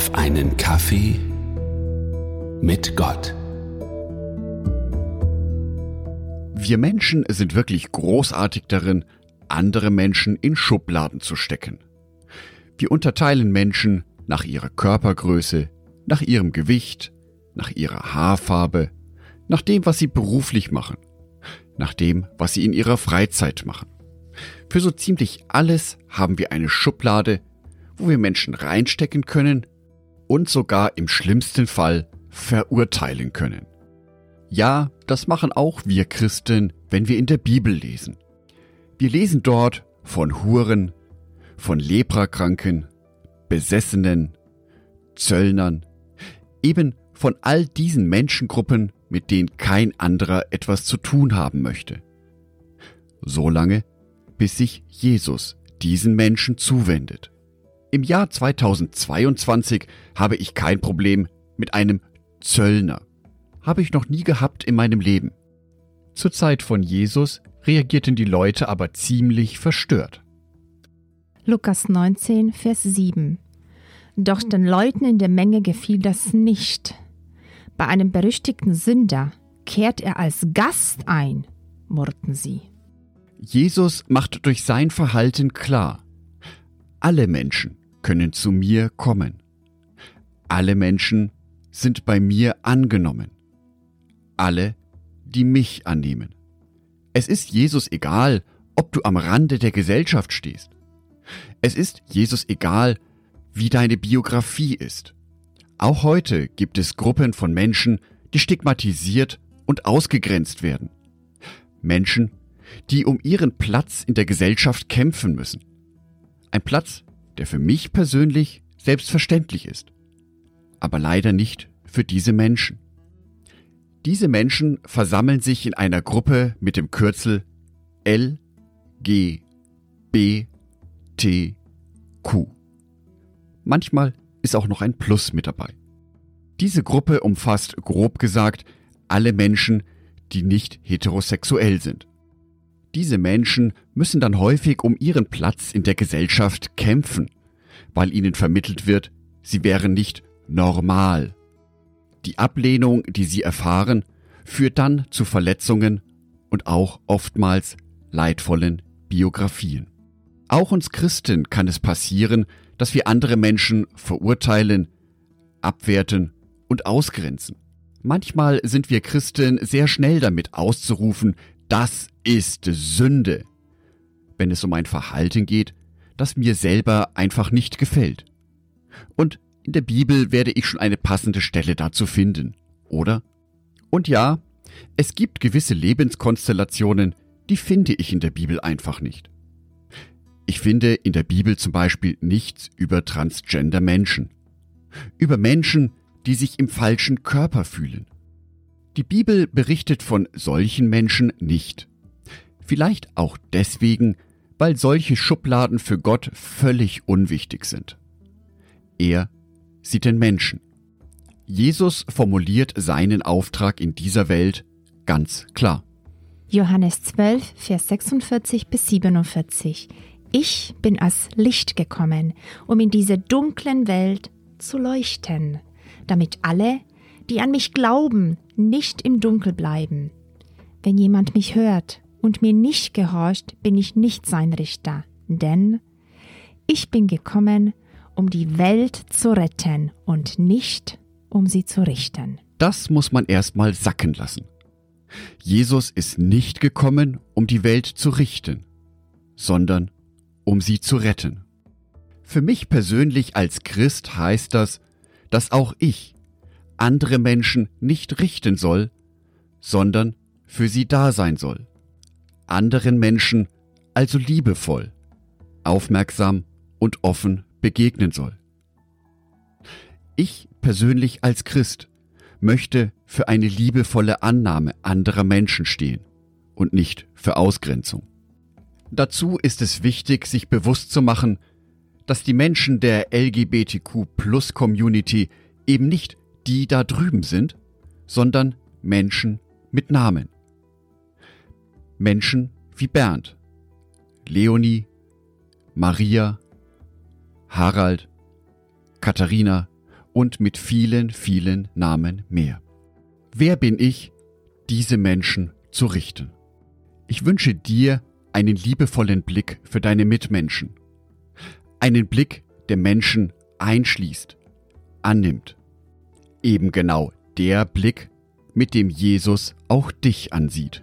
auf einen Kaffee mit Gott. Wir Menschen sind wirklich großartig darin, andere Menschen in Schubladen zu stecken. Wir unterteilen Menschen nach ihrer Körpergröße, nach ihrem Gewicht, nach ihrer Haarfarbe, nach dem, was sie beruflich machen, nach dem, was sie in ihrer Freizeit machen. Für so ziemlich alles haben wir eine Schublade, wo wir Menschen reinstecken können und sogar im schlimmsten Fall verurteilen können. Ja, das machen auch wir Christen, wenn wir in der Bibel lesen. Wir lesen dort von Huren, von Leprakranken, Besessenen, Zöllnern, eben von all diesen Menschengruppen, mit denen kein anderer etwas zu tun haben möchte. Solange, bis sich Jesus diesen Menschen zuwendet. Im Jahr 2022 habe ich kein Problem mit einem Zöllner. Habe ich noch nie gehabt in meinem Leben. Zur Zeit von Jesus reagierten die Leute aber ziemlich verstört. Lukas 19, Vers 7. Doch den Leuten in der Menge gefiel das nicht. Bei einem berüchtigten Sünder kehrt er als Gast ein, murrten sie. Jesus macht durch sein Verhalten klar, alle Menschen können zu mir kommen. Alle Menschen sind bei mir angenommen. Alle, die mich annehmen. Es ist Jesus egal, ob du am Rande der Gesellschaft stehst. Es ist Jesus egal, wie deine Biografie ist. Auch heute gibt es Gruppen von Menschen, die stigmatisiert und ausgegrenzt werden. Menschen, die um ihren Platz in der Gesellschaft kämpfen müssen. Ein Platz, der für mich persönlich selbstverständlich ist, aber leider nicht für diese Menschen. Diese Menschen versammeln sich in einer Gruppe mit dem Kürzel L, G, B, T, Q. Manchmal ist auch noch ein Plus mit dabei. Diese Gruppe umfasst grob gesagt alle Menschen, die nicht heterosexuell sind. Diese Menschen müssen dann häufig um ihren Platz in der Gesellschaft kämpfen, weil ihnen vermittelt wird, sie wären nicht normal. Die Ablehnung, die sie erfahren, führt dann zu Verletzungen und auch oftmals leidvollen Biografien. Auch uns Christen kann es passieren, dass wir andere Menschen verurteilen, abwerten und ausgrenzen. Manchmal sind wir Christen sehr schnell damit auszurufen, das ist Sünde, wenn es um ein Verhalten geht, das mir selber einfach nicht gefällt. Und in der Bibel werde ich schon eine passende Stelle dazu finden, oder? Und ja, es gibt gewisse Lebenskonstellationen, die finde ich in der Bibel einfach nicht. Ich finde in der Bibel zum Beispiel nichts über transgender Menschen. Über Menschen, die sich im falschen Körper fühlen. Die Bibel berichtet von solchen Menschen nicht. Vielleicht auch deswegen, weil solche Schubladen für Gott völlig unwichtig sind. Er sieht den Menschen. Jesus formuliert seinen Auftrag in dieser Welt ganz klar. Johannes 12, Vers 46 bis 47. Ich bin als Licht gekommen, um in diese dunklen Welt zu leuchten, damit alle, die an mich glauben, nicht im Dunkel bleiben. Wenn jemand mich hört und mir nicht gehorcht, bin ich nicht sein Richter, denn ich bin gekommen, um die Welt zu retten und nicht um sie zu richten. Das muss man erstmal sacken lassen. Jesus ist nicht gekommen, um die Welt zu richten, sondern um sie zu retten. Für mich persönlich als Christ heißt das, dass auch ich andere Menschen nicht richten soll, sondern für sie da sein soll. Anderen Menschen also liebevoll, aufmerksam und offen begegnen soll. Ich persönlich als Christ möchte für eine liebevolle Annahme anderer Menschen stehen und nicht für Ausgrenzung. Dazu ist es wichtig, sich bewusst zu machen, dass die Menschen der LGBTQ-Plus-Community eben nicht die da drüben sind, sondern Menschen mit Namen. Menschen wie Bernd, Leonie, Maria, Harald, Katharina und mit vielen, vielen Namen mehr. Wer bin ich, diese Menschen zu richten? Ich wünsche dir einen liebevollen Blick für deine Mitmenschen. Einen Blick, der Menschen einschließt, annimmt. Eben genau der Blick, mit dem Jesus auch dich ansieht.